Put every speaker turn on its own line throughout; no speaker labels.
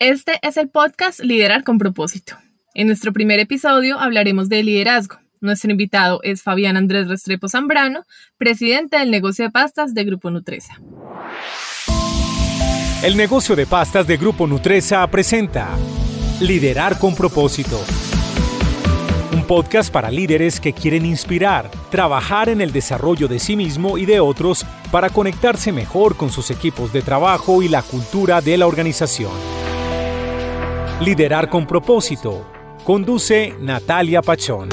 Este es el podcast Liderar con propósito. En nuestro primer episodio hablaremos de liderazgo. Nuestro invitado es Fabián Andrés Restrepo Zambrano, presidente del negocio de pastas de Grupo Nutresa.
El negocio de pastas de Grupo Nutresa presenta Liderar con propósito. Un podcast para líderes que quieren inspirar, trabajar en el desarrollo de sí mismo y de otros para conectarse mejor con sus equipos de trabajo y la cultura de la organización. Liderar con propósito. Conduce Natalia Pachón.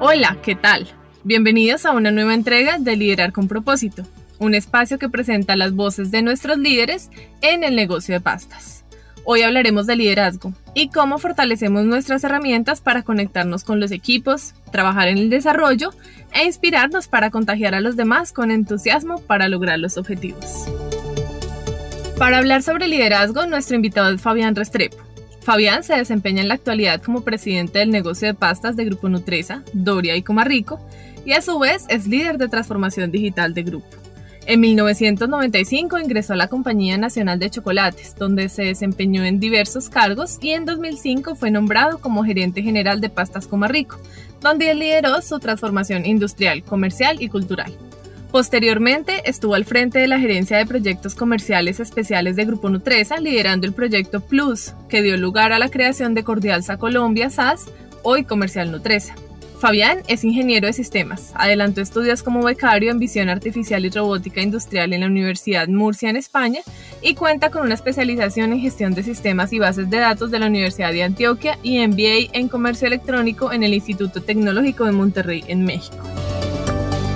Hola, ¿qué tal? Bienvenidos a una nueva entrega de Liderar con propósito, un espacio que presenta las voces de nuestros líderes en el negocio de pastas. Hoy hablaremos de liderazgo y cómo fortalecemos nuestras herramientas para conectarnos con los equipos, trabajar en el desarrollo e inspirarnos para contagiar a los demás con entusiasmo para lograr los objetivos. Para hablar sobre liderazgo, nuestro invitado es Fabián Restrepo. Fabián se desempeña en la actualidad como presidente del negocio de pastas de Grupo Nutresa, Doria y Comarrico, y a su vez es líder de transformación digital de Grupo. En 1995 ingresó a la Compañía Nacional de Chocolates, donde se desempeñó en diversos cargos y en 2005 fue nombrado como gerente general de Pastas Comarrico, donde lideró su transformación industrial, comercial y cultural. Posteriormente estuvo al frente de la gerencia de proyectos comerciales especiales de Grupo Nutresa, liderando el proyecto Plus, que dio lugar a la creación de Cordialsa Colombia SAS, hoy Comercial Nutresa. Fabián es ingeniero de sistemas. Adelantó estudios como becario en visión artificial y robótica industrial en la Universidad Murcia en España y cuenta con una especialización en gestión de sistemas y bases de datos de la Universidad de Antioquia y MBA en comercio electrónico en el Instituto Tecnológico de Monterrey en México.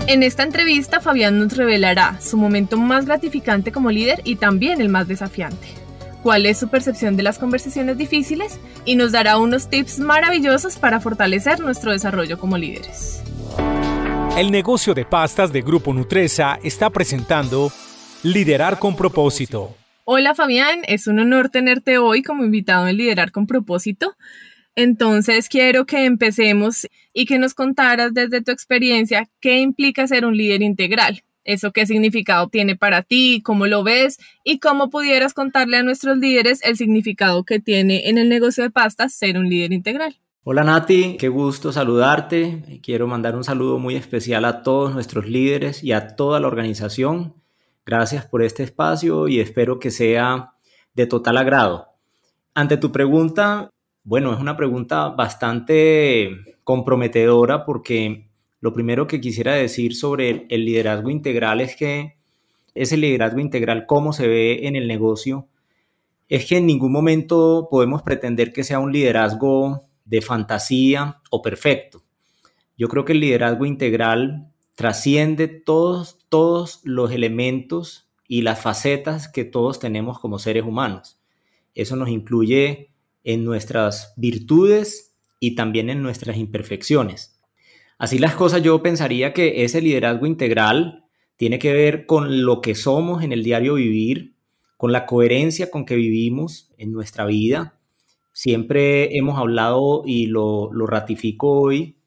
En esta entrevista, Fabián nos revelará su momento más gratificante como líder y también el más desafiante cuál es su percepción de las conversaciones difíciles y nos dará unos tips maravillosos para fortalecer nuestro desarrollo como líderes.
El negocio de pastas de Grupo Nutresa está presentando Liderar con propósito.
Hola Fabián, es un honor tenerte hoy como invitado en Liderar con propósito. Entonces quiero que empecemos y que nos contaras desde tu experiencia qué implica ser un líder integral eso qué significado tiene para ti, cómo lo ves y cómo pudieras contarle a nuestros líderes el significado que tiene en el negocio de pastas ser un líder integral.
Hola Nati, qué gusto saludarte. Quiero mandar un saludo muy especial a todos nuestros líderes y a toda la organización. Gracias por este espacio y espero que sea de total agrado. Ante tu pregunta, bueno, es una pregunta bastante comprometedora porque lo primero que quisiera decir sobre el liderazgo integral es que ese liderazgo integral, cómo se ve en el negocio, es que en ningún momento podemos pretender que sea un liderazgo de fantasía o perfecto. Yo creo que el liderazgo integral trasciende todos, todos los elementos y las facetas que todos tenemos como seres humanos. Eso nos incluye en nuestras virtudes y también en nuestras imperfecciones. Así las cosas, yo pensaría que ese liderazgo integral tiene que ver con lo que somos en el diario vivir, con la coherencia con que vivimos en nuestra vida. Siempre hemos hablado y lo, lo ratifico hoy,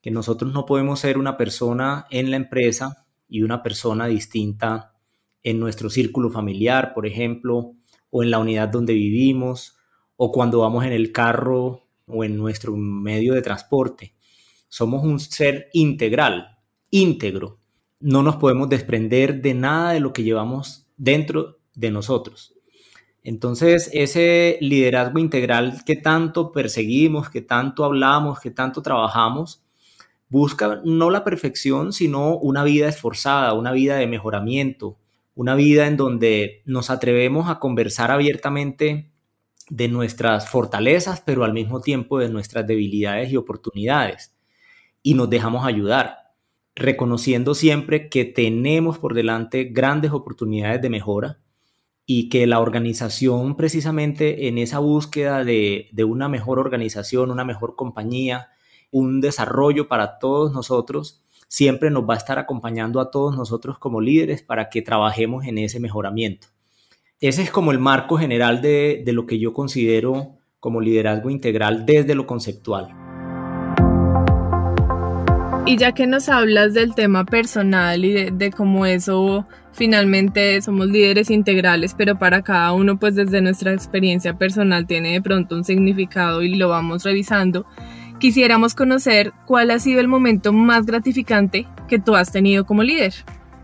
que nosotros no podemos ser una persona en la empresa y una persona distinta en nuestro círculo familiar, por ejemplo, o en la unidad donde vivimos, o cuando vamos en el carro o en nuestro medio de transporte. Somos un ser integral, íntegro. No nos podemos desprender de nada de lo que llevamos dentro de nosotros. Entonces, ese liderazgo integral que tanto perseguimos, que tanto hablamos, que tanto trabajamos, busca no la perfección, sino una vida esforzada, una vida de mejoramiento, una vida en donde nos atrevemos a conversar abiertamente de nuestras fortalezas, pero al mismo tiempo de nuestras debilidades y oportunidades y nos dejamos ayudar, reconociendo siempre que tenemos por delante grandes oportunidades de mejora y que la organización precisamente en esa búsqueda de, una mejor organización, una mejor compañía, un desarrollo para todos nosotros, siempre nos va a estar acompañando a todos nosotros como líderes para que trabajemos en ese mejoramiento. Ese es como el marco general de, de lo que yo considero como liderazgo integral desde lo conceptual.
Y ya que nos hablas del tema personal y de, cómo eso finalmente somos líderes integrales, pero para cada uno pues desde nuestra experiencia personal tiene de pronto un significado y lo vamos revisando, quisiéramos conocer cuál ha sido el momento más gratificante que tú has tenido como líder.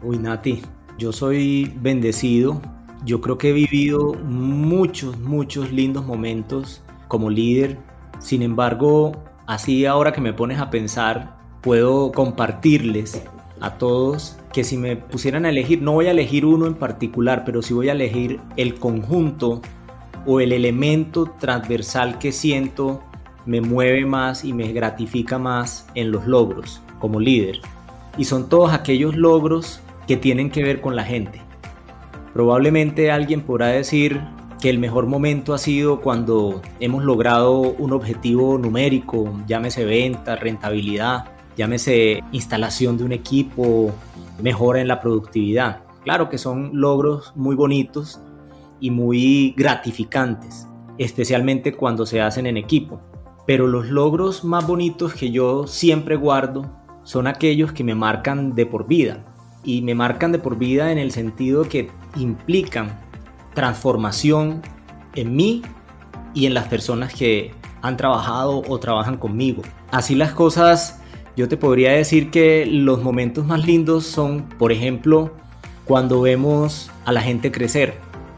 Uy, Nati, yo soy bendecido. Yo creo que he vivido muchos, muchos lindos momentos como líder. Sin embargo, así ahora que me pones a pensar, puedo compartirles a todos que si me pusieran a elegir, no voy a elegir uno en particular, pero sí voy a elegir el conjunto o el elemento transversal que siento me mueve más y me gratifica más en los logros como líder. Y son todos aquellos logros que tienen que ver con la gente. Probablemente alguien podrá decir que el mejor momento ha sido cuando hemos logrado un objetivo numérico, llámese venta, rentabilidad, llámese instalación de un equipo, mejora en la productividad. Claro que son logros muy bonitos y muy gratificantes, especialmente cuando se hacen en equipo. Pero los logros más bonitos que yo siempre guardo son aquellos que me marcan de por vida. Y me marcan de por vida en el sentido que implican transformación en mí y en las personas que han trabajado o trabajan conmigo. Así las cosas yo te podría decir que los momentos más lindos son, por ejemplo, cuando vemos a la gente crecer,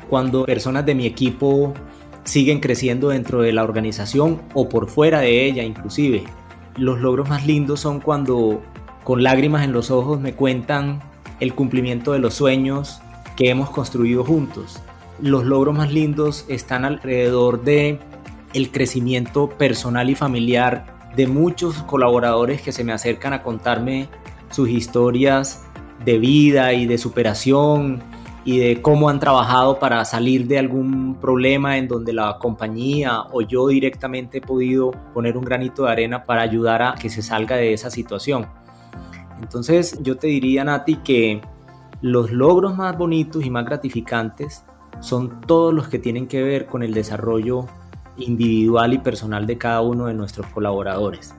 cuando personas de mi equipo siguen creciendo dentro de la organización o por fuera de ella inclusive. Los logros más lindos son cuando con lágrimas en los ojos me cuentan el cumplimiento de los sueños que hemos construido juntos. Los logros más lindos están alrededor de el crecimiento personal y familiar de muchos colaboradores que se me acercan a contarme sus historias de vida y de superación y de cómo han trabajado para salir de algún problema en donde la compañía o yo directamente he podido poner un granito de arena para ayudar a que se salga de esa situación. Entonces yo te diría, Nati, que los logros más bonitos y más gratificantes son todos los que tienen que ver con el desarrollo individual y personal de cada uno de nuestros colaboradores.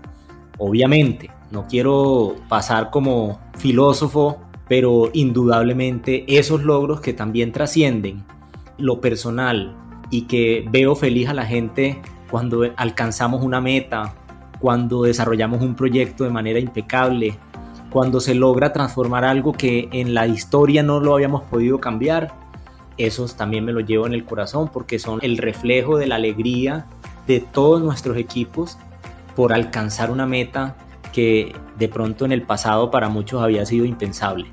Obviamente, no quiero pasar como filósofo, pero indudablemente esos logros que también trascienden lo personal y que veo feliz a la gente cuando alcanzamos una meta, cuando desarrollamos un proyecto de manera impecable, cuando se logra transformar algo que en la historia no lo habíamos podido cambiar, esos también me los llevo en el corazón porque son el reflejo de la alegría de todos nuestros equipos por alcanzar una meta que de pronto en el pasado para muchos había sido impensable.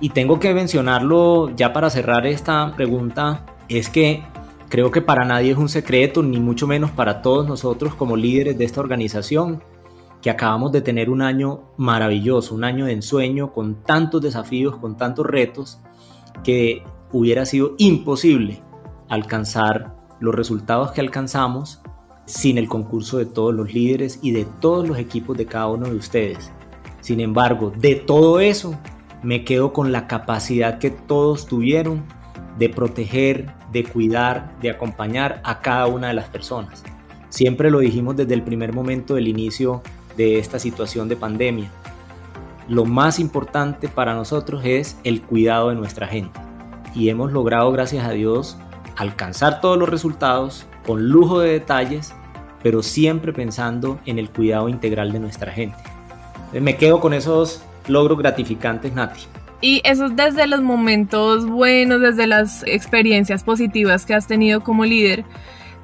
Y tengo que mencionarlo ya para cerrar esta pregunta, es que creo que para nadie es un secreto, ni mucho menos para todos nosotros como líderes de esta organización, que acabamos de tener un año maravilloso, un año de ensueño con tantos desafíos, con tantos retos, que hubiera sido imposible alcanzar los resultados que alcanzamos sin el concurso de todos los líderes y de todos los equipos de cada uno de ustedes. Sin embargo, de todo eso, me quedo con la capacidad que todos tuvieron de proteger, de cuidar, de acompañar a cada una de las personas. Siempre lo dijimos desde el primer momento del inicio de esta situación de pandemia. Lo más importante para nosotros es el cuidado de nuestra gente y hemos logrado, gracias a Dios, alcanzar todos los resultados con lujo de detalles, pero siempre pensando en el cuidado integral de nuestra gente. Me quedo con esos logros gratificantes, Nati.
Y eso desde los momentos buenos, desde las experiencias positivas que has tenido como líder.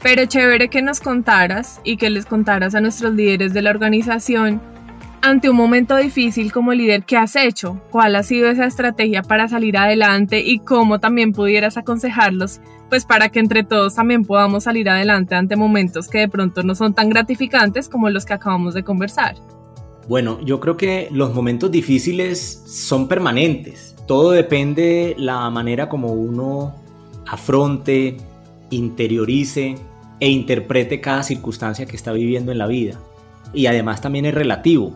Pero chévere que nos contaras y que les contaras a nuestros líderes de la organización ante un momento difícil como líder, ¿qué has hecho? ¿Cuál ha sido esa estrategia para salir adelante y cómo también pudieras aconsejarlos? Pues para que entre todos también podamos salir adelante ante momentos que de pronto no son tan gratificantes como los que acabamos de conversar.
Bueno, yo creo que los momentos difíciles son permanentes. Todo depende la manera como uno afronte, interiorice e interprete cada circunstancia que está viviendo en la vida. Y además también es relativo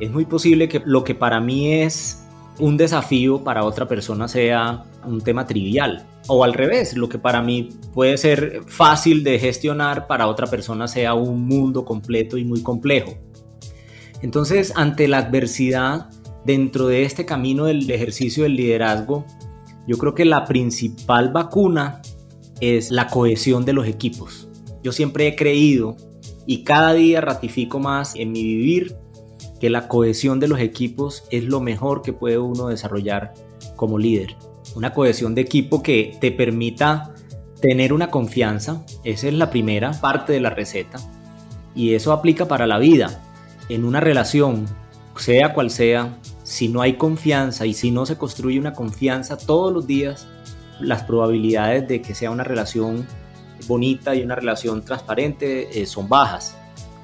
es muy posible que lo que para mí es un desafío para otra persona sea un tema trivial. O al revés, lo que para mí puede ser fácil de gestionar, para otra persona sea un mundo completo y muy complejo. Entonces, ante la adversidad, dentro de este camino del ejercicio del liderazgo, yo creo que la principal vacuna es la cohesión de los equipos. Yo siempre he creído y cada día ratifico más en mi vivir que la cohesión de los equipos es lo mejor que puede uno desarrollar como líder. Una cohesión de equipo que te permita tener una confianza, esa es la primera parte de la receta, y eso aplica para la vida. En una relación, sea cual sea, si no hay confianza y si no se construye una confianza todos los días, las probabilidades de que sea una relación bonita y una relación transparente eh, son bajas.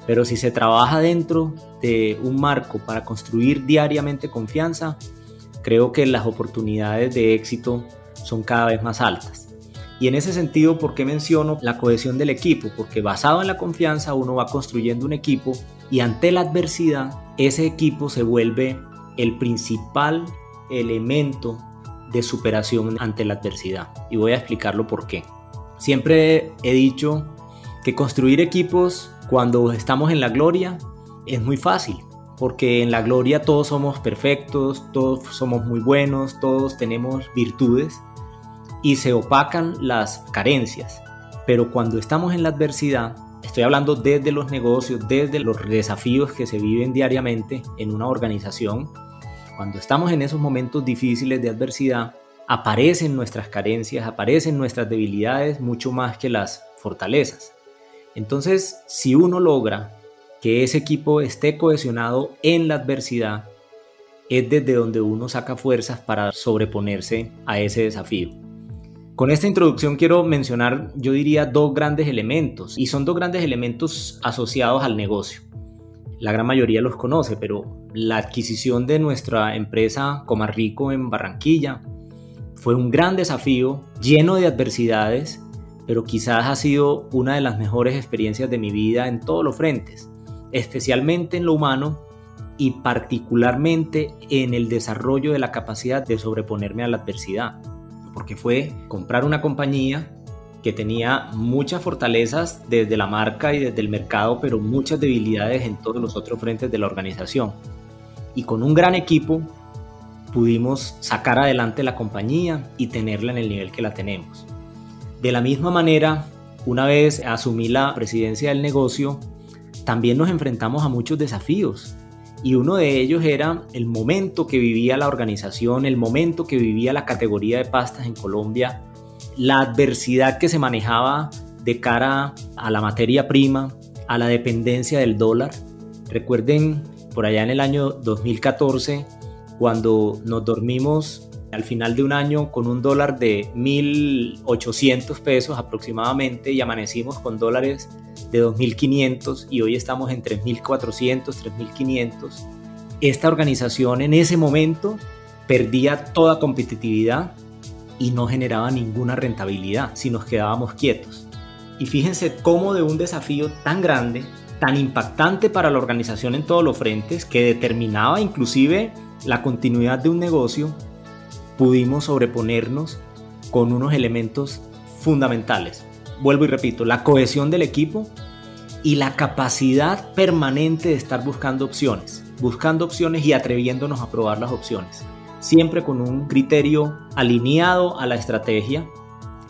Pero si se trabaja dentro de un marco para construir diariamente confianza, creo que las oportunidades de éxito son cada vez más altas. Y en ese sentido, ¿por qué menciono la cohesión del equipo? Porque basado en la confianza uno va construyendo un equipo y ante la adversidad ese equipo se vuelve el principal elemento de superación ante la adversidad. Y voy a explicarlo por qué. Siempre he dicho que construir equipos cuando estamos en la gloria es muy fácil, porque en la gloria todos somos perfectos, todos somos muy buenos, todos tenemos virtudes y se opacan las carencias. Pero cuando estamos en la adversidad, estoy hablando desde los negocios, desde los desafíos que se viven diariamente en una organización, cuando estamos en esos momentos difíciles de adversidad, aparecen nuestras carencias, aparecen nuestras debilidades mucho más que las fortalezas. Entonces, si uno logra que ese equipo esté cohesionado en la adversidad, es desde donde uno saca fuerzas para sobreponerse a ese desafío. Con esta introducción quiero mencionar, yo diría, dos grandes elementos, y son dos grandes elementos asociados al negocio. La gran mayoría los conoce, pero la adquisición de nuestra empresa Comarrico en Barranquilla fue un gran desafío, lleno de adversidades, pero quizás ha sido una de las mejores experiencias de mi vida en todos los frentes, especialmente en lo humano y particularmente en el desarrollo de la capacidad de sobreponerme a la adversidad, porque fue comprar una compañía que tenía muchas fortalezas desde la marca y desde el mercado, pero muchas debilidades en todos los otros frentes de la organización y con un gran equipo pudimos sacar adelante la compañía y tenerla en el nivel que la tenemos. De la misma manera, una vez asumí la presidencia del negocio, también nos enfrentamos a muchos desafíos y uno de ellos era el momento que vivía la organización, el momento que vivía la categoría de pastas en Colombia, la adversidad que se manejaba de cara a la materia prima, a la dependencia del dólar. Recuerden por allá en el año 2014, cuando nos dormimos al final de un año con un dólar de 1.800 pesos aproximadamente y amanecimos con dólares de 2.500 y hoy estamos en 3.400, 3.500. Esta organización en ese momento perdía toda competitividad y no generaba ninguna rentabilidad si nos quedábamos quietos. Y fíjense cómo de un desafío tan grande tan impactante para la organización en todos los frentes que determinaba inclusive la continuidad de un negocio, pudimos sobreponernos con unos elementos fundamentales. Vuelvo y repito, la cohesión del equipo y la capacidad permanente de estar buscando opciones, buscando opciones y atreviéndonos a probar las opciones, siempre con un criterio alineado a la estrategia,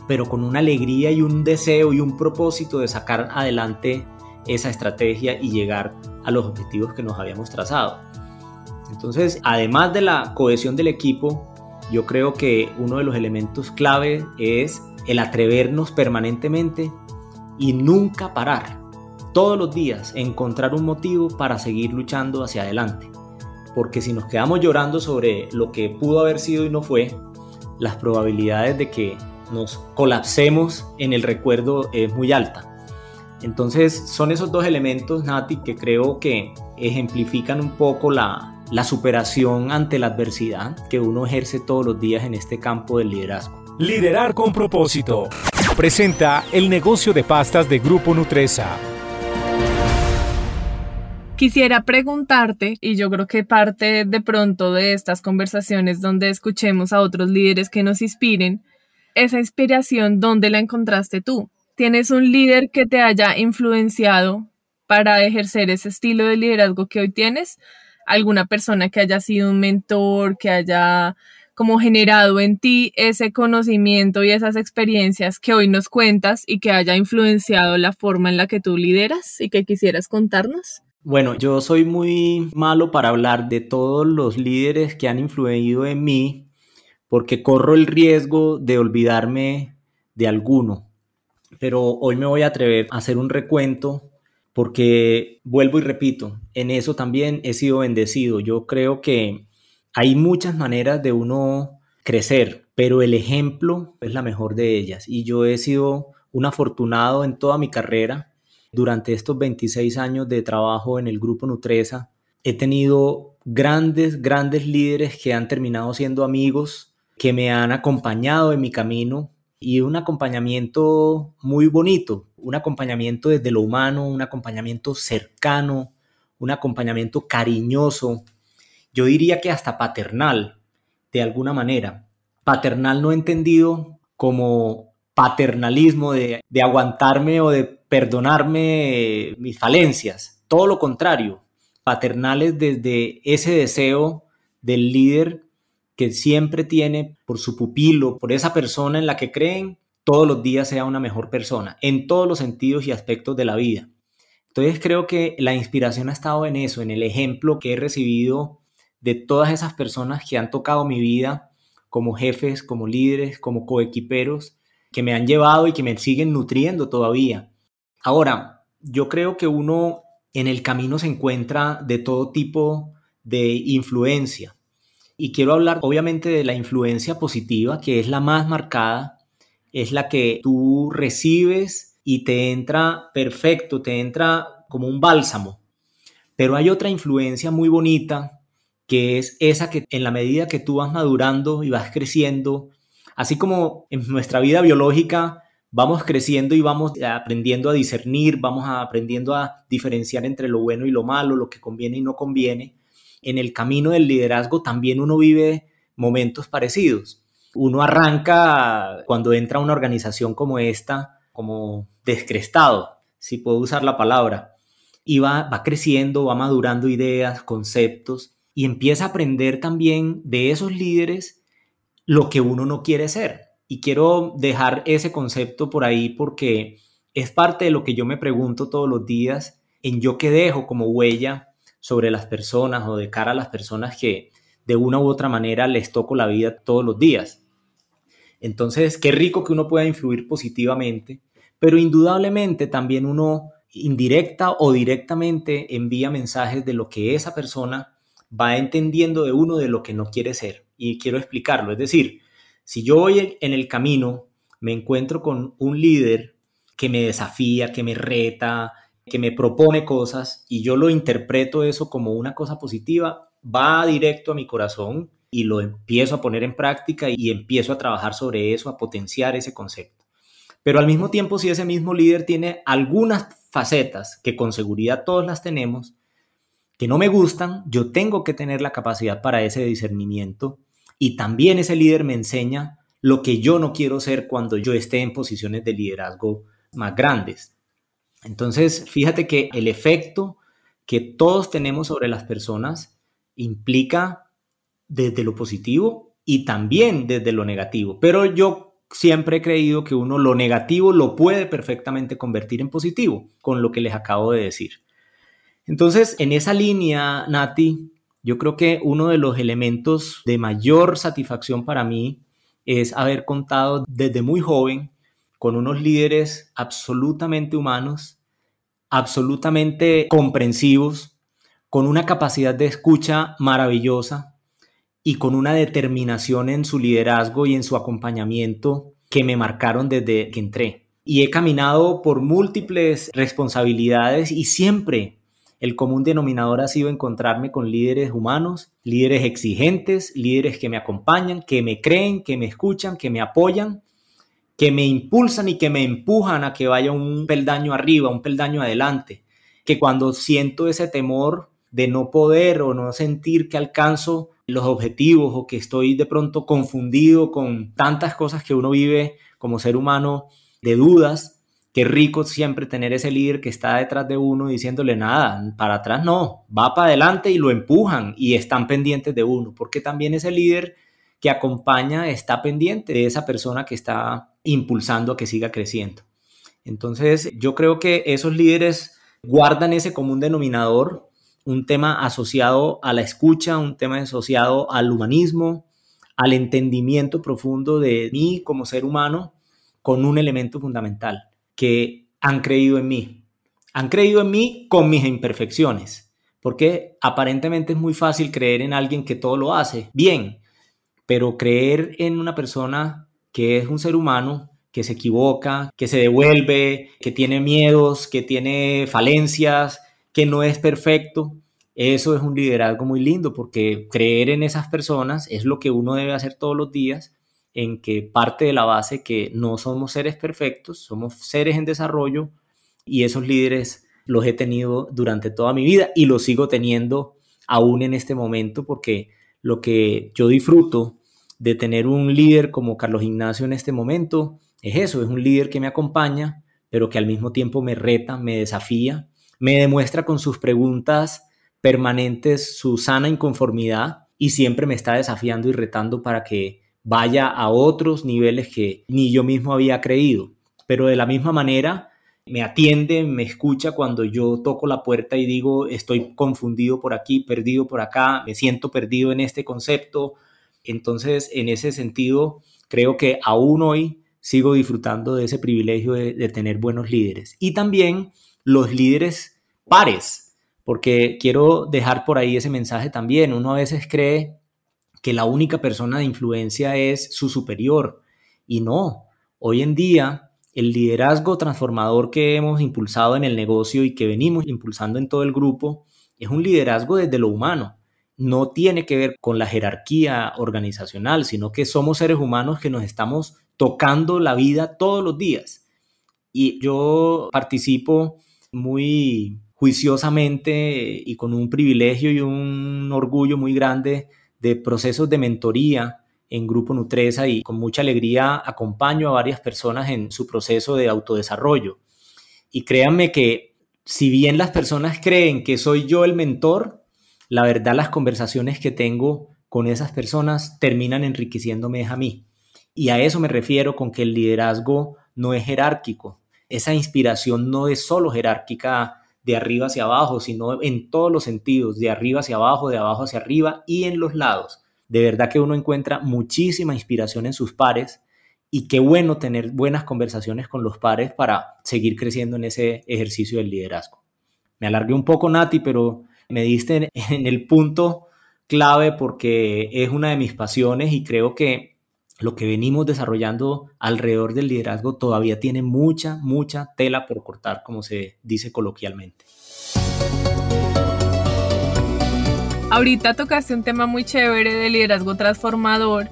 pero con una alegría y un deseo y un propósito de sacar adelante esa estrategia y llegar a los objetivos que nos habíamos trazado. Entonces, además de la cohesión del equipo, yo creo que uno de los elementos clave es el atrevernos permanentemente y nunca parar. Todos los días encontrar un motivo para seguir luchando hacia adelante. Porque si nos quedamos llorando sobre lo que pudo haber sido y no fue, las probabilidades de que nos colapsemos en el recuerdo es muy alta. Entonces son esos dos elementos, Nati, que creo que ejemplifican un poco la, la superación ante la adversidad que uno ejerce todos los días en este campo del liderazgo.
Liderar con propósito. Presenta el negocio de pastas de Grupo Nutresa.
Quisiera preguntarte, y yo creo que parte de pronto de estas conversaciones donde escuchemos a otros líderes que nos inspiren, esa inspiración, ¿dónde la encontraste tú? ¿Tienes un líder que te haya influenciado para ejercer ese estilo de liderazgo que hoy tienes? ¿Alguna persona que haya sido un mentor, que haya como generado en ti ese conocimiento y esas experiencias que hoy nos cuentas y que haya influenciado la forma en la que tú lideras y que quisieras contarnos?
Bueno, yo soy muy malo para hablar de todos los líderes que han influido en mí porque corro el riesgo de olvidarme de alguno. Pero hoy me voy a atrever a hacer un recuento porque vuelvo y repito, en eso también he sido bendecido. Yo creo que hay muchas maneras de uno crecer, pero el ejemplo es la mejor de ellas. Y yo he sido un afortunado en toda mi carrera durante estos 26 años de trabajo en el grupo Nutresa, he tenido grandes, grandes líderes que han terminado siendo amigos, que me han acompañado en mi camino y un acompañamiento muy bonito, un acompañamiento desde lo humano, un acompañamiento cercano, un acompañamiento cariñoso, yo diría que hasta paternal, de alguna manera. Paternal no entendido como paternalismo de, de aguantarme o de perdonarme mis falencias. Todo lo contrario, paternales desde ese deseo del líder que siempre tiene por su pupilo, por esa persona en la que creen, todos los días sea una mejor persona, en todos los sentidos y aspectos de la vida. Entonces creo que la inspiración ha estado en eso, en el ejemplo que he recibido de todas esas personas que han tocado mi vida como jefes, como líderes, como coequiperos, que me han llevado y que me siguen nutriendo todavía. Ahora, yo creo que uno en el camino se encuentra de todo tipo de influencia. Y quiero hablar obviamente de la influencia positiva, que es la más marcada, es la que tú recibes y te entra perfecto, te entra como un bálsamo. Pero hay otra influencia muy bonita, que es esa que en la medida que tú vas madurando y vas creciendo, así como en nuestra vida biológica vamos creciendo y vamos aprendiendo a discernir, vamos aprendiendo a diferenciar entre lo bueno y lo malo, lo que conviene y no conviene. En el camino del liderazgo también uno vive momentos parecidos. Uno arranca cuando entra a una organización como esta, como descrestado, si puedo usar la palabra, y va, va creciendo, va madurando ideas, conceptos, y empieza a aprender también de esos líderes lo que uno no quiere ser y quiero dejar ese concepto por ahí porque es parte de lo que yo me pregunto todos los días en yo que dejo como huella sobre las personas o de cara a las personas que de una u otra manera les toco la vida todos los días. Entonces, qué rico que uno pueda influir positivamente, pero indudablemente también uno indirecta o directamente envía mensajes de lo que esa persona va entendiendo de uno de lo que no quiere ser. Y quiero explicarlo, es decir, si yo hoy en el camino me encuentro con un líder que me desafía, que me reta, que me propone cosas y yo lo interpreto eso como una cosa positiva, va directo a mi corazón y lo empiezo a poner en práctica y empiezo a trabajar sobre eso, a potenciar ese concepto. Pero al mismo tiempo, si ese mismo líder tiene algunas facetas que con seguridad todos las tenemos, que no me gustan, yo tengo que tener la capacidad para ese discernimiento y también ese líder me enseña lo que yo no quiero ser cuando yo esté en posiciones de liderazgo más grandes. Entonces, fíjate que el efecto que todos tenemos sobre las personas implica desde lo positivo y también desde lo negativo. Pero yo siempre he creído que uno lo negativo lo puede perfectamente convertir en positivo, con lo que les acabo de decir. Entonces, en esa línea, Nati, yo creo que uno de los elementos de mayor satisfacción para mí es haber contado desde muy joven con unos líderes absolutamente humanos, absolutamente comprensivos, con una capacidad de escucha maravillosa y con una determinación en su liderazgo y en su acompañamiento que me marcaron desde que entré. Y he caminado por múltiples responsabilidades y siempre el común denominador ha sido encontrarme con líderes humanos, líderes exigentes, líderes que me acompañan, que me creen, que me escuchan, que me apoyan, que me impulsan y que me empujan a que vaya un peldaño arriba, un peldaño adelante. Que cuando siento ese temor de no poder o no sentir que alcanzo los objetivos o que estoy de pronto confundido con tantas cosas que uno vive como ser humano de dudas, Qué rico siempre tener ese líder que está detrás de uno diciéndole nada, para atrás no, va para adelante y lo empujan y están pendientes de uno, porque también ese líder que acompaña está pendiente de esa persona que está impulsando a que siga creciendo. Entonces, yo creo que esos líderes guardan ese común denominador, un tema asociado a la escucha, un tema asociado al humanismo, al entendimiento profundo de mí como ser humano, con un elemento fundamental, que han creído en mí. Han creído en mí con mis imperfecciones, porque aparentemente es muy fácil creer en alguien que todo lo hace bien, pero creer en una persona que es un ser humano, que se equivoca, que se devuelve, que tiene miedos, que tiene falencias, que no es perfecto, eso es un liderazgo muy lindo porque creer en esas personas es lo que uno debe hacer todos los días, en que parte de la base que no somos seres perfectos, somos seres en desarrollo y esos líderes los he tenido durante toda mi vida y los sigo teniendo aún en este momento porque lo que yo disfruto de tener un líder como Carlos Ignacio en este momento es eso, es un líder que me acompaña, pero que al mismo tiempo me reta, me desafía, me demuestra con sus preguntas permanentes su sana inconformidad y siempre me está desafiando y retando para que vaya a otros niveles que ni yo mismo había creído. Pero de la misma manera, me atiende, me escucha cuando yo toco la puerta y digo, estoy confundido por aquí, perdido por acá, me siento perdido en este concepto. Entonces, en ese sentido, creo que aún hoy sigo disfrutando de ese privilegio de, tener buenos líderes. Y también los líderes pares, porque quiero dejar por ahí ese mensaje también. Uno a veces cree que la única persona de influencia es su superior y no. Hoy en día el liderazgo transformador que hemos impulsado en el negocio y que venimos impulsando en todo el grupo es un liderazgo desde lo humano. No tiene que ver con la jerarquía organizacional, sino que somos seres humanos que nos estamos tocando la vida todos los días. Y yo participo muy juiciosamente y con un privilegio y un orgullo muy grande de procesos de mentoría en Grupo Nutresa y con mucha alegría acompaño a varias personas en su proceso de autodesarrollo. Y créanme que si bien las personas creen que soy yo el mentor, la verdad las conversaciones que tengo con esas personas terminan enriqueciéndome a mí. Y a eso me refiero con que el liderazgo no es jerárquico. Esa inspiración no es solo jerárquica de arriba hacia abajo, sino en todos los sentidos, de arriba hacia abajo, de abajo hacia arriba y en los lados. De verdad que uno encuentra muchísima inspiración en sus pares y qué bueno tener buenas conversaciones con los pares para seguir creciendo en ese ejercicio del liderazgo. Me alargué un poco, Nati, pero me diste en el punto clave porque es una de mis pasiones y creo que lo que venimos desarrollando alrededor del liderazgo todavía tiene mucha, mucha tela por cortar, como se dice coloquialmente.
Ahorita tocaste un tema muy chévere de liderazgo transformador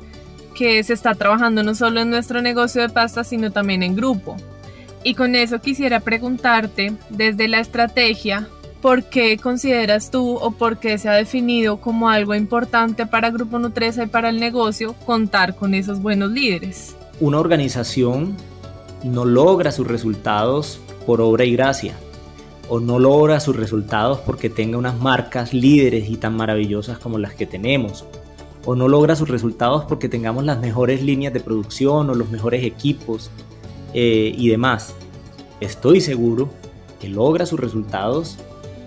que se está trabajando no solo en nuestro negocio de pasta, sino también en grupo. Y con eso quisiera preguntarte, desde la estrategia, ¿por qué consideras tú o por qué se ha definido como algo importante para Grupo Nutresa y para el negocio contar con esos buenos líderes?
Una organización no logra sus resultados por obra y gracia o no logra sus resultados porque tenga unas marcas líderes y tan maravillosas como las que tenemos o no logra sus resultados porque tengamos las mejores líneas de producción o los mejores equipos eh, y demás. Estoy seguro que logra sus resultados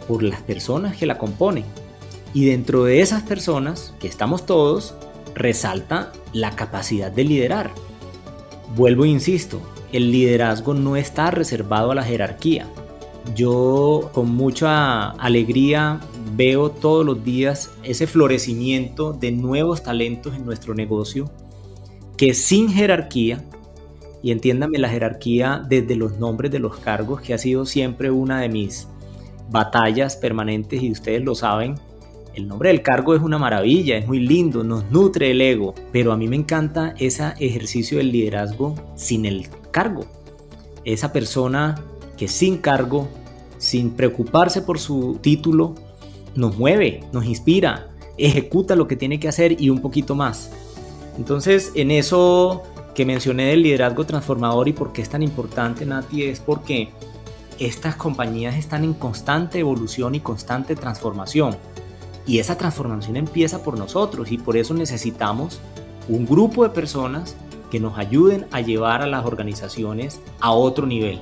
por las personas que la componen. Y dentro de esas personas, que estamos todos, resalta la capacidad de liderar. Vuelvo e insisto, el liderazgo no está reservado a la jerarquía. Yo con mucha alegría veo todos los días ese florecimiento de nuevos talentos en nuestro negocio que sin jerarquía, y entiéndame la jerarquía desde los nombres de los cargos, que ha sido siempre una de mis batallas permanentes y ustedes lo saben. El nombre del cargo es una maravilla, es muy lindo, nos nutre el ego, pero a mí me encanta ese ejercicio del liderazgo sin el cargo. Esa persona que sin cargo, sin preocuparse por su título, nos mueve, nos inspira, ejecuta lo que tiene que hacer y un poquito más. Entonces, en eso que mencioné del liderazgo transformador y por qué es tan importante, Nati, es porque estas compañías están en constante evolución y constante transformación. Y esa transformación empieza por nosotros y por eso necesitamos un grupo de personas que nos ayuden a llevar a las organizaciones a otro nivel.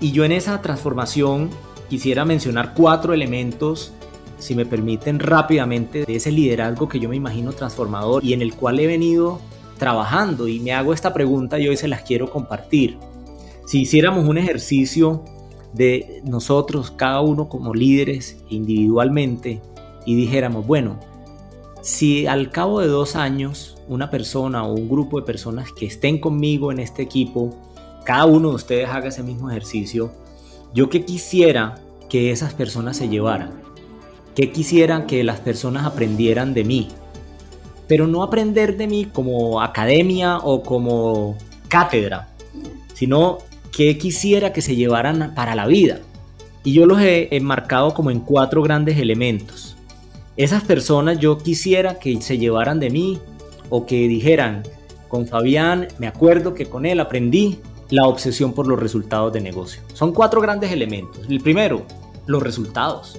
Y yo en esa transformación quisiera mencionar cuatro elementos, si me permiten rápidamente, de ese liderazgo que yo me imagino transformador y en el cual he venido trabajando y me hago esta pregunta y hoy se las quiero compartir. Si hiciéramos un ejercicio de nosotros, cada uno como líderes individualmente, y dijéramos, bueno, si al cabo de dos años una persona o un grupo de personas que estén conmigo en este equipo, cada uno de ustedes haga ese mismo ejercicio, yo que quisiera que esas personas se llevaran, que quisiera que las personas aprendieran de mí, pero no aprender de mí como academia o como cátedra, sino que quisiera que se llevaran para la vida. Y yo los he enmarcado como en cuatro grandes elementos. Esas personas yo quisiera que se llevaran de mí o que dijeran, con Fabián me acuerdo que con él aprendí la obsesión por los resultados de negocio. Son cuatro grandes elementos. El primero, los resultados.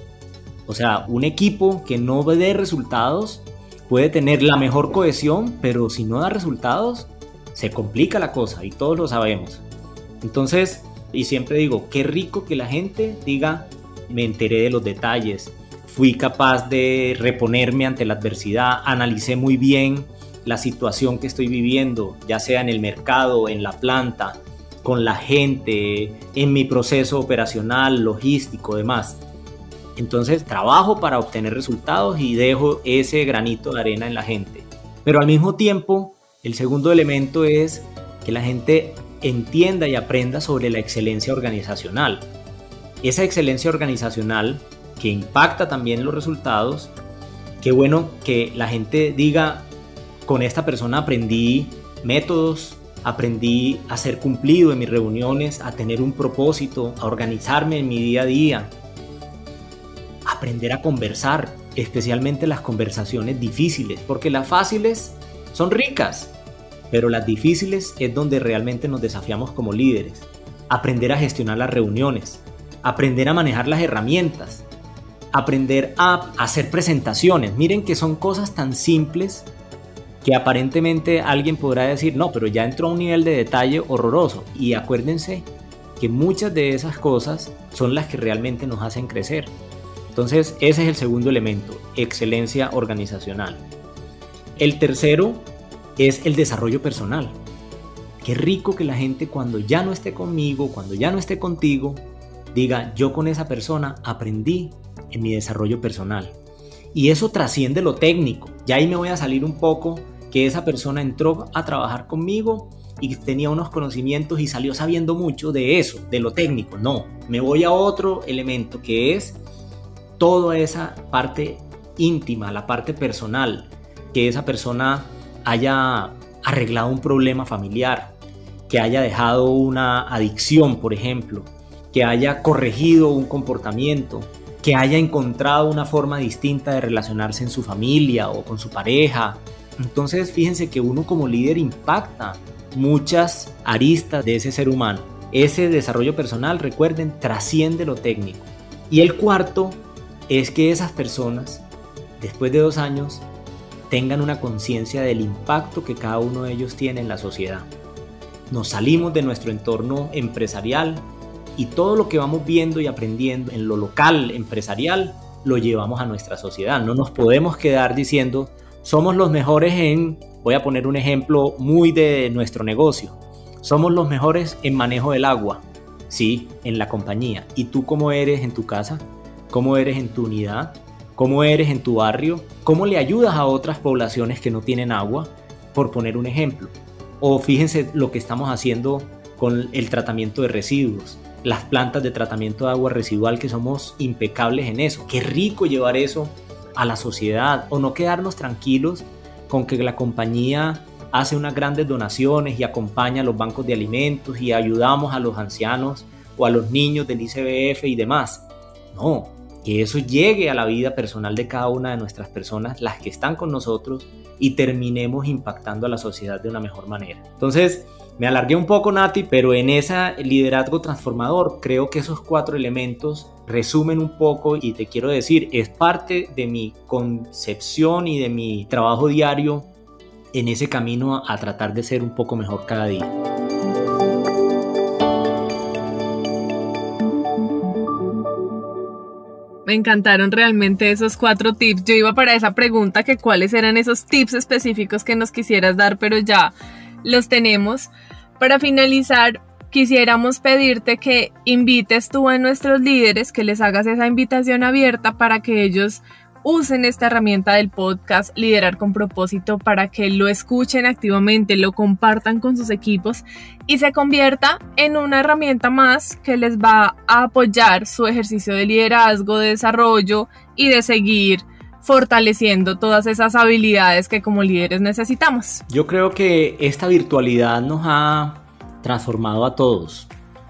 O sea, un equipo que no dé resultados puede tener la mejor cohesión, pero si no da resultados, se complica la cosa y todos lo sabemos. Entonces, y siempre digo, qué rico que la gente diga, me enteré de los detalles, fui capaz de reponerme ante la adversidad, analicé muy bien la situación que estoy viviendo, ya sea en el mercado, en la planta, con la gente, en mi proceso operacional, logístico, demás. Entonces trabajo para obtener resultados y dejo ese granito de arena en la gente. Pero al mismo tiempo, el segundo elemento es que la gente entienda y aprenda sobre la excelencia organizacional. Esa excelencia organizacional que impacta también los resultados, qué bueno que la gente diga, con esta persona aprendí métodos, aprendí a ser cumplido en mis reuniones, a tener un propósito, a organizarme en mi día a día, aprender a conversar, especialmente las conversaciones difíciles, porque las fáciles son ricas, pero las difíciles es donde realmente nos desafiamos como líderes. Aprender a gestionar las reuniones, aprender a manejar las herramientas, aprender a hacer presentaciones. Miren que son cosas tan simples que aparentemente alguien podrá decir, no, pero ya entró a un nivel de detalle horroroso. Y acuérdense que muchas de esas cosas son las que realmente nos hacen crecer. Entonces, ese es el segundo elemento, excelencia organizacional. El tercero es el desarrollo personal. Qué rico que la gente cuando ya no esté conmigo, cuando ya no esté contigo, diga, yo con esa persona aprendí en mi desarrollo personal. Y eso trasciende lo técnico. Ya ahí me voy a salir un poco que esa persona entró a trabajar conmigo y tenía unos conocimientos y salió sabiendo mucho de eso, de lo técnico. No, me voy a otro elemento que es toda esa parte íntima, la parte personal, que esa persona haya arreglado un problema familiar, que haya dejado una adicción, por ejemplo, que haya corregido un comportamiento, que haya encontrado una forma distinta de relacionarse en su familia o con su pareja. Entonces fíjense que uno como líder impacta muchas aristas de ese ser humano. Ese desarrollo personal, recuerden, trasciende lo técnico. Y el cuarto es que esas personas, después de dos años, tengan una conciencia del impacto que cada uno de ellos tiene en la sociedad. Nos salimos de nuestro entorno empresarial y todo lo que vamos viendo y aprendiendo en lo local empresarial lo llevamos a nuestra sociedad. No nos podemos quedar diciendo somos los mejores en, voy a poner un ejemplo muy de nuestro negocio, somos los mejores en manejo del agua, sí, en la compañía. ¿Y tú cómo eres en tu casa? ¿Cómo eres en tu unidad? Cómo eres en tu barrio, cómo le ayudas a otras poblaciones que no tienen agua, por poner un ejemplo. O fíjense lo que estamos haciendo con el tratamiento de residuos, las plantas de tratamiento de agua residual que somos impecables en eso. Qué rico llevar eso a la sociedad o no quedarnos tranquilos con que la compañía hace unas grandes donaciones y acompaña a los bancos de alimentos y ayudamos a los ancianos o a los niños del ICBF y demás. No, que eso llegue a la vida personal de cada una de nuestras personas, las que están con nosotros, y terminemos impactando a la sociedad de una mejor manera. Entonces, me alargué un poco, Nati, pero en ese liderazgo transformador creo que esos cuatro elementos resumen un poco y te quiero decir, es parte de mi concepción y de mi trabajo diario en ese camino a tratar de ser un poco mejor cada día.
Me encantaron realmente esos cuatro tips. Yo iba para esa pregunta que cuáles eran esos tips específicos que nos quisieras dar, pero ya los tenemos. Para finalizar, quisiéramos pedirte que invites tú a nuestros líderes, que les hagas esa invitación abierta para que ellos usen esta herramienta del podcast Liderar con propósito para que lo escuchen activamente, lo compartan con sus equipos y se convierta en una herramienta más que les va a apoyar su ejercicio de liderazgo, de desarrollo y de seguir fortaleciendo todas esas habilidades que como líderes necesitamos.
Yo creo que esta virtualidad nos ha transformado a todos,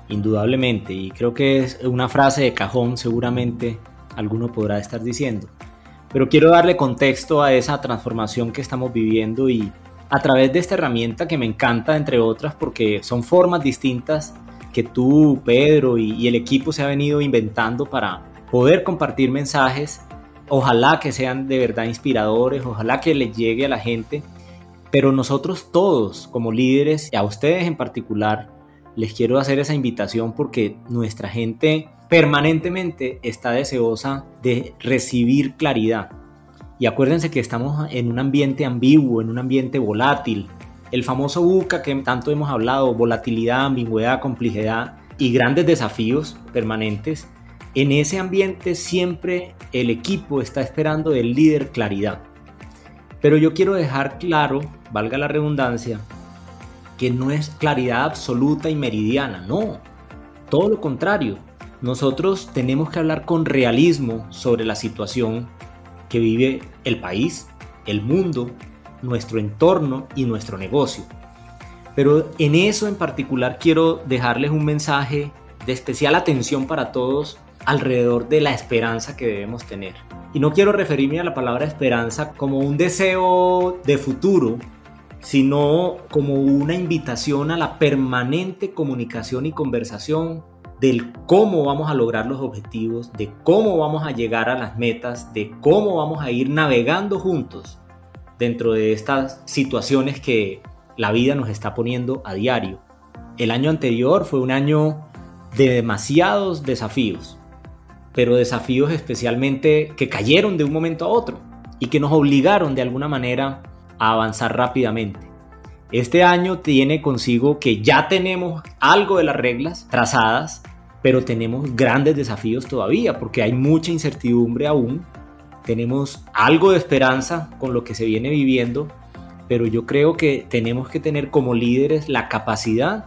indudablemente, y creo que es una frase de cajón, seguramente alguno podrá estar diciendo. Pero quiero darle contexto a esa transformación que estamos viviendo y a través de esta herramienta que me encanta, entre otras, porque son formas distintas que tú, Pedro y, el equipo se ha venido inventando para poder compartir mensajes. Ojalá que sean de verdad inspiradores, ojalá que les llegue a la gente, pero nosotros todos como líderes, y a ustedes en particular, les quiero hacer esa invitación porque nuestra gente permanentemente está deseosa de recibir claridad. Y acuérdense que estamos en un ambiente ambiguo, en un ambiente volátil. El famoso buca que tanto hemos hablado, volatilidad, ambigüedad, complejidad y grandes desafíos permanentes en ese ambiente siempre el equipo está esperando del líder claridad. Pero yo quiero dejar claro, valga la redundancia, que no es claridad absoluta y meridiana, no. Todo lo contrario, nosotros tenemos que hablar con realismo sobre la situación que vive el país, el mundo, nuestro entorno y nuestro negocio. Pero en eso en particular quiero dejarles un mensaje de especial atención para todos alrededor de la esperanza que debemos tener. Y no quiero referirme a la palabra esperanza como un deseo de futuro, sino como una invitación a la permanente comunicación y conversación del cómo vamos a lograr los objetivos, de cómo vamos a llegar a las metas, de cómo vamos a ir navegando juntos dentro de estas situaciones que la vida nos está poniendo a diario. El año anterior fue un año de demasiados desafíos, pero desafíos especialmente que cayeron de un momento a otro y que nos obligaron de alguna manera a avanzar rápidamente. Este año tiene consigo que ya tenemos algo de las reglas trazadas, pero tenemos grandes desafíos todavía porque hay mucha incertidumbre aún. Tenemos algo de esperanza con lo que se viene viviendo, pero yo creo que tenemos que tener como líderes la capacidad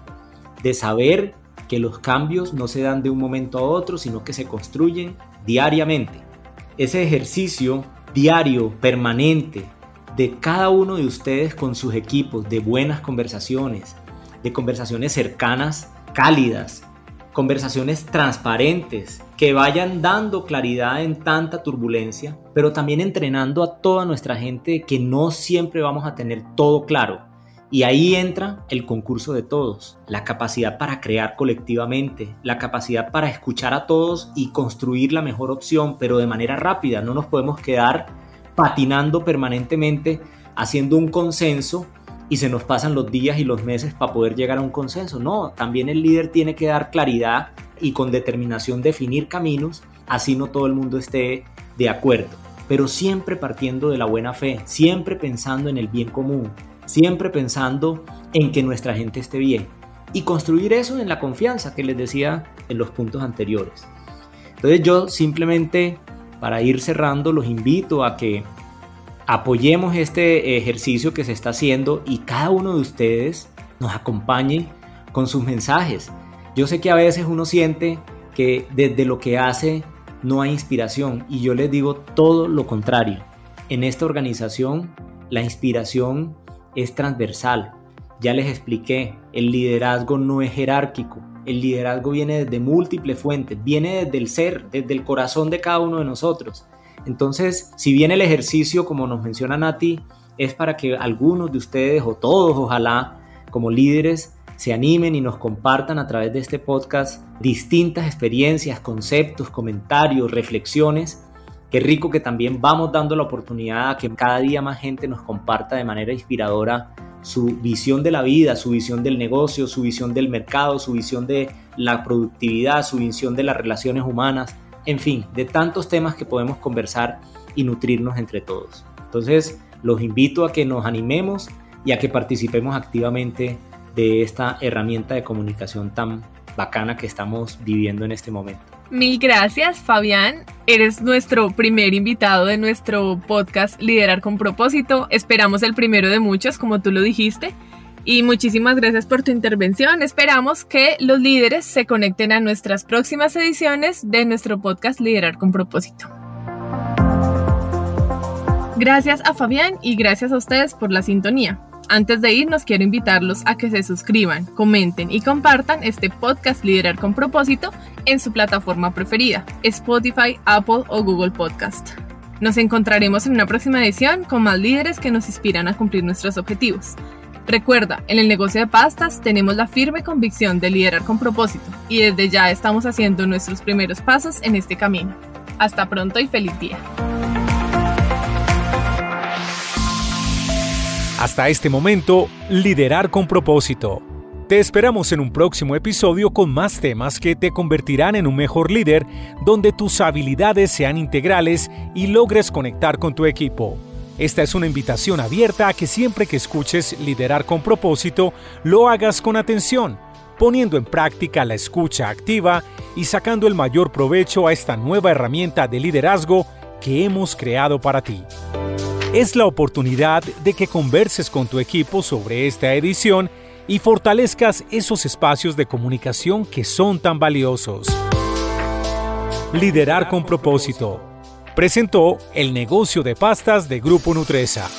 de saber que los cambios no se dan de un momento a otro, sino que se construyen diariamente. Ese ejercicio diario, permanente, de cada uno de ustedes con sus equipos, de buenas conversaciones, de conversaciones cercanas, cálidas, conversaciones transparentes, que vayan dando claridad en tanta turbulencia, pero también entrenando a toda nuestra gente que no siempre vamos a tener todo claro y ahí entra el concurso de todos, la capacidad para crear colectivamente, la capacidad para escuchar a todos y construir la mejor opción, pero de manera rápida. No nos podemos quedar patinando permanentemente haciendo un consenso y se nos pasan los días y los meses para poder llegar a un consenso. No, también el líder tiene que dar claridad y con determinación definir caminos, así no todo el mundo esté de acuerdo, pero siempre partiendo de la buena fe, siempre pensando en el bien común, siempre pensando en que nuestra gente esté bien y construir eso en la confianza que les decía en los puntos anteriores. Entonces yo simplemente para ir cerrando los invito a que apoyemos este ejercicio que se está haciendo y cada uno de ustedes nos acompañe con sus mensajes. Yo sé que a veces uno siente que desde lo que hace no hay inspiración y yo les digo todo lo contrario. En esta organización la inspiración es transversal. Ya les expliqué, el liderazgo no es jerárquico. El liderazgo viene desde múltiples fuentes, viene desde el ser, desde el corazón de cada uno de nosotros. Entonces, si bien el ejercicio, como nos menciona Nati, es para que algunos de ustedes o todos, ojalá, como líderes, se animen y nos compartan a través de este podcast distintas experiencias, conceptos, comentarios, reflexiones. Qué rico que también vamos dando la oportunidad a que cada día más gente nos comparta de manera inspiradora su visión de la vida, su visión del negocio, su visión del mercado, su visión de la productividad, su visión de las relaciones humanas, en fin, de tantos temas que podemos conversar y nutrirnos entre todos. Entonces, los invito a que nos animemos y a que participemos activamente de esta herramienta de comunicación tan bacana que estamos viviendo en este momento.
Mil gracias, Fabián. Eres nuestro primer invitado de nuestro podcast Liderar con propósito. Esperamos el primero de muchos, como tú lo dijiste. Y muchísimas gracias por tu intervención. Esperamos que los líderes se conecten a nuestras próximas ediciones de nuestro podcast Liderar con propósito. Gracias a Fabián y gracias a ustedes por la sintonía. Antes de irnos, quiero invitarlos a que se suscriban, comenten y compartan este podcast Liderar con propósito en su plataforma preferida, Spotify, Apple o Google Podcast. Nos encontraremos en una próxima edición con más líderes que nos inspiran a cumplir nuestros objetivos. Recuerda, en el negocio de pastas tenemos la firme convicción de liderar con propósito y desde ya estamos haciendo nuestros primeros pasos en este camino. Hasta pronto y feliz día.
Hasta este momento, liderar con propósito. Te esperamos en un próximo episodio con más temas que te convertirán en un mejor líder, donde tus habilidades sean integrales y logres conectar con tu equipo. Esta es una invitación abierta a que siempre que escuches liderar con propósito, lo hagas con atención, poniendo en práctica la escucha activa y sacando el mayor provecho a esta nueva herramienta de liderazgo que hemos creado para ti es la oportunidad de que converses con tu equipo sobre esta edición y fortalezcas esos espacios de comunicación que son tan valiosos. Liderar con propósito. Presentó el negocio de pastas de Grupo Nutresa.